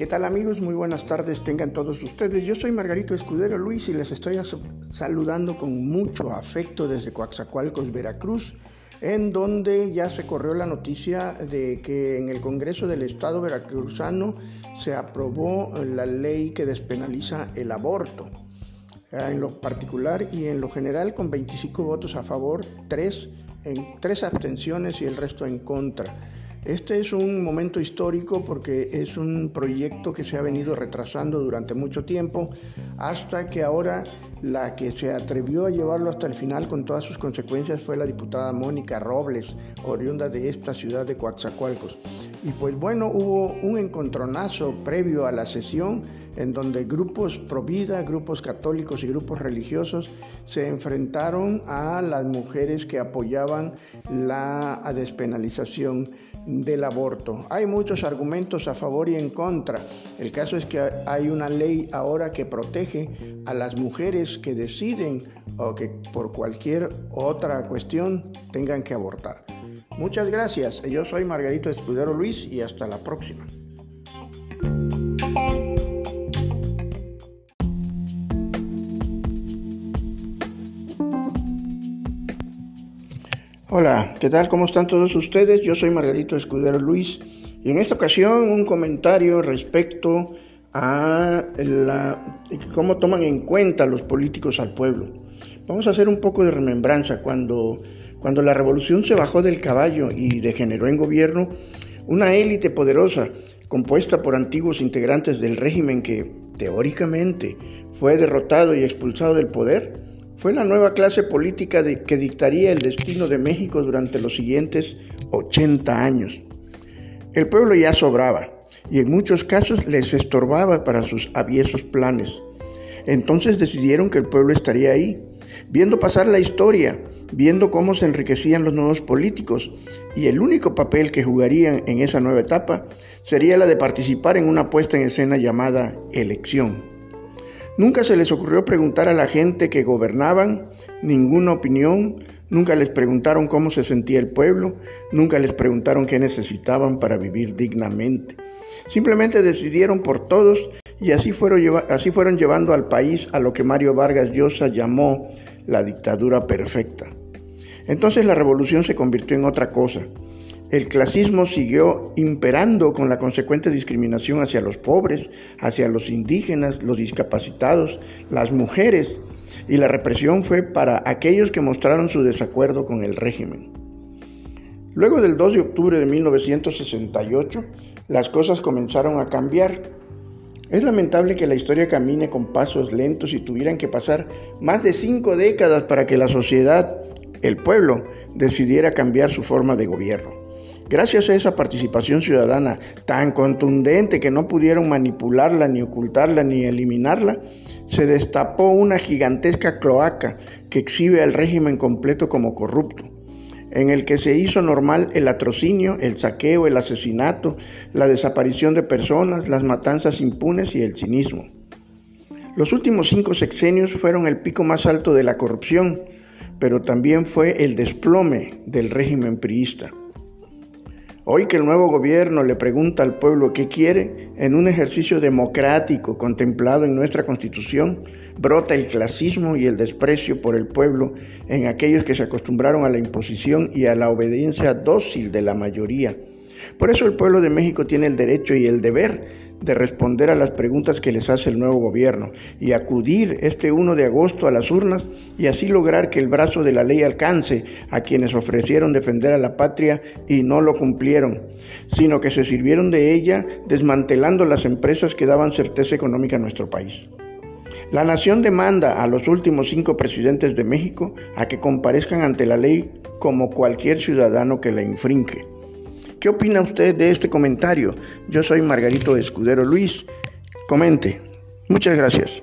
¿Qué tal amigos? Muy buenas tardes tengan todos ustedes. Yo soy Margarito Escudero Luis y les estoy saludando con mucho afecto desde Coaxacualcos, Veracruz, en donde ya se corrió la noticia de que en el Congreso del Estado veracruzano se aprobó la ley que despenaliza el aborto. En lo particular y en lo general con 25 votos a favor, 3, en, 3 abstenciones y el resto en contra. Este es un momento histórico porque es un proyecto que se ha venido retrasando durante mucho tiempo hasta que ahora la que se atrevió a llevarlo hasta el final con todas sus consecuencias fue la diputada Mónica Robles, oriunda de esta ciudad de Coatzacoalcos. Y pues bueno, hubo un encontronazo previo a la sesión en donde grupos pro vida, grupos católicos y grupos religiosos se enfrentaron a las mujeres que apoyaban la despenalización del aborto. Hay muchos argumentos a favor y en contra. El caso es que hay una ley ahora que protege a las mujeres que deciden o que por cualquier otra cuestión tengan que abortar. Muchas gracias. Yo soy Margarito Escudero Luis y hasta la próxima. Hola, ¿qué tal? ¿Cómo están todos ustedes? Yo soy Margarito Escudero Luis y en esta ocasión un comentario respecto a cómo toman en cuenta los políticos al pueblo. Vamos a hacer un poco de remembranza. Cuando, cuando la revolución se bajó del caballo y degeneró en gobierno, una élite poderosa compuesta por antiguos integrantes del régimen que teóricamente fue derrotado y expulsado del poder, fue la nueva clase política de, que dictaría el destino de México durante los siguientes 80 años. El pueblo ya sobraba y en muchos casos les estorbaba para sus aviesos planes. Entonces decidieron que el pueblo estaría ahí, viendo pasar la historia, viendo cómo se enriquecían los nuevos políticos, y el único papel que jugarían en esa nueva etapa sería la de participar en una puesta en escena llamada elección. Nunca se les ocurrió preguntar a la gente que gobernaban, ninguna opinión, nunca les preguntaron cómo se sentía el pueblo, nunca les preguntaron qué necesitaban para vivir dignamente. Simplemente decidieron por todos y así fueron, así fueron llevando al país a lo que Mario Vargas Llosa llamó la dictadura perfecta. Entonces la revolución se convirtió en otra cosa, el clasismo siguió imperando con la consecuente discriminación hacia los pobres, hacia los indígenas, los discapacitados, las mujeres, y la represión fue para aquellos que mostraron su desacuerdo con el régimen. Luego del 2 de octubre de 1968, las cosas comenzaron a cambiar. Es lamentable que la historia camine con pasos lentos y tuvieran que pasar más de cinco décadas para que la sociedad, el pueblo, decidiera cambiar su forma de gobierno. Gracias a esa participación ciudadana tan contundente que no pudieron manipularla, ni ocultarla, ni eliminarla, se destapó una gigantesca cloaca que exhibe al régimen completo como corrupto, en el que se hizo normal el atrocinio, el saqueo, el asesinato, la desaparición de personas, las matanzas impunes y el cinismo. Los últimos cinco sexenios fueron el pico más alto de la corrupción, pero también fue el desplome del régimen priista. Hoy que el nuevo gobierno le pregunta al pueblo qué quiere, en un ejercicio democrático contemplado en nuestra constitución, brota el clasismo y el desprecio por el pueblo en aquellos que se acostumbraron a la imposición y a la obediencia dócil de la mayoría. Por eso el pueblo de México tiene el derecho y el deber de responder a las preguntas que les hace el nuevo gobierno y acudir este 1 de agosto a las urnas y así lograr que el brazo de la ley alcance a quienes ofrecieron defender a la patria y no lo cumplieron, sino que se sirvieron de ella desmantelando las empresas que daban certeza económica a nuestro país. La nación demanda a los últimos cinco presidentes de México a que comparezcan ante la ley como cualquier ciudadano que la infringe. ¿Qué opina usted de este comentario? Yo soy Margarito Escudero Luis. Comente. Muchas gracias.